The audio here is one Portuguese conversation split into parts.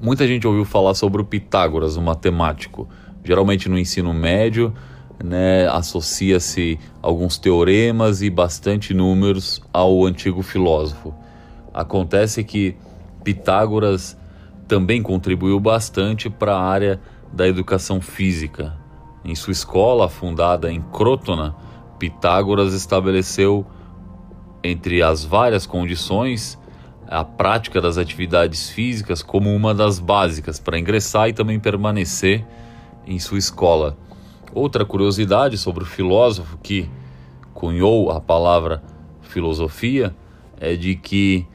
Muita gente ouviu falar sobre o Pitágoras, o matemático. Geralmente no ensino médio, né, associa-se alguns teoremas e bastante números ao antigo filósofo. Acontece que Pitágoras também contribuiu bastante para a área da educação física. Em sua escola, fundada em Crotona, Pitágoras estabeleceu, entre as várias condições, a prática das atividades físicas como uma das básicas para ingressar e também permanecer em sua escola. Outra curiosidade sobre o filósofo que cunhou a palavra filosofia é de que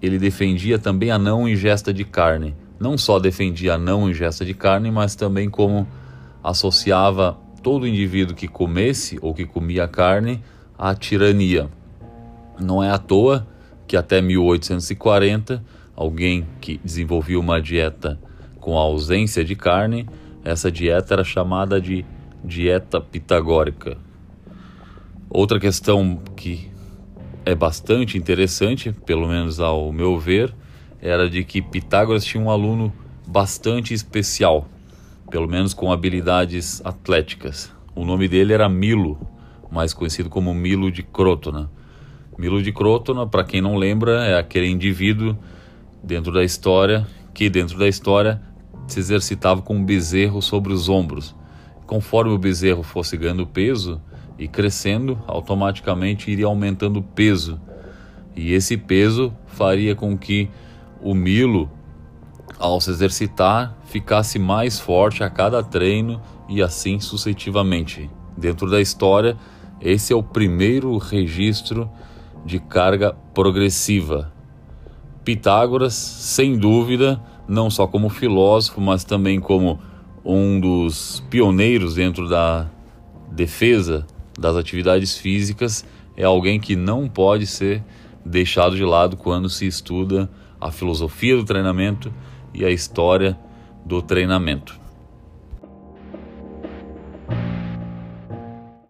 ele defendia também a não ingesta de carne. Não só defendia a não ingesta de carne, mas também como associava todo indivíduo que comesse ou que comia carne à tirania. Não é à toa que até 1840 alguém que desenvolvia uma dieta com ausência de carne, essa dieta era chamada de dieta pitagórica. Outra questão que é bastante interessante, pelo menos ao meu ver, era de que Pitágoras tinha um aluno bastante especial, pelo menos com habilidades atléticas. O nome dele era Milo, mais conhecido como Milo de Crotona. Milo de Crotona, para quem não lembra, é aquele indivíduo dentro da história que, dentro da história, se exercitava com um bezerro sobre os ombros. Conforme o bezerro fosse ganhando peso e crescendo, automaticamente iria aumentando o peso. E esse peso faria com que o Milo, ao se exercitar, ficasse mais forte a cada treino e assim sucessivamente. Dentro da história, esse é o primeiro registro de carga progressiva. Pitágoras, sem dúvida, não só como filósofo, mas também como um dos pioneiros dentro da defesa das atividades físicas, é alguém que não pode ser deixado de lado quando se estuda a filosofia do treinamento e a história do treinamento.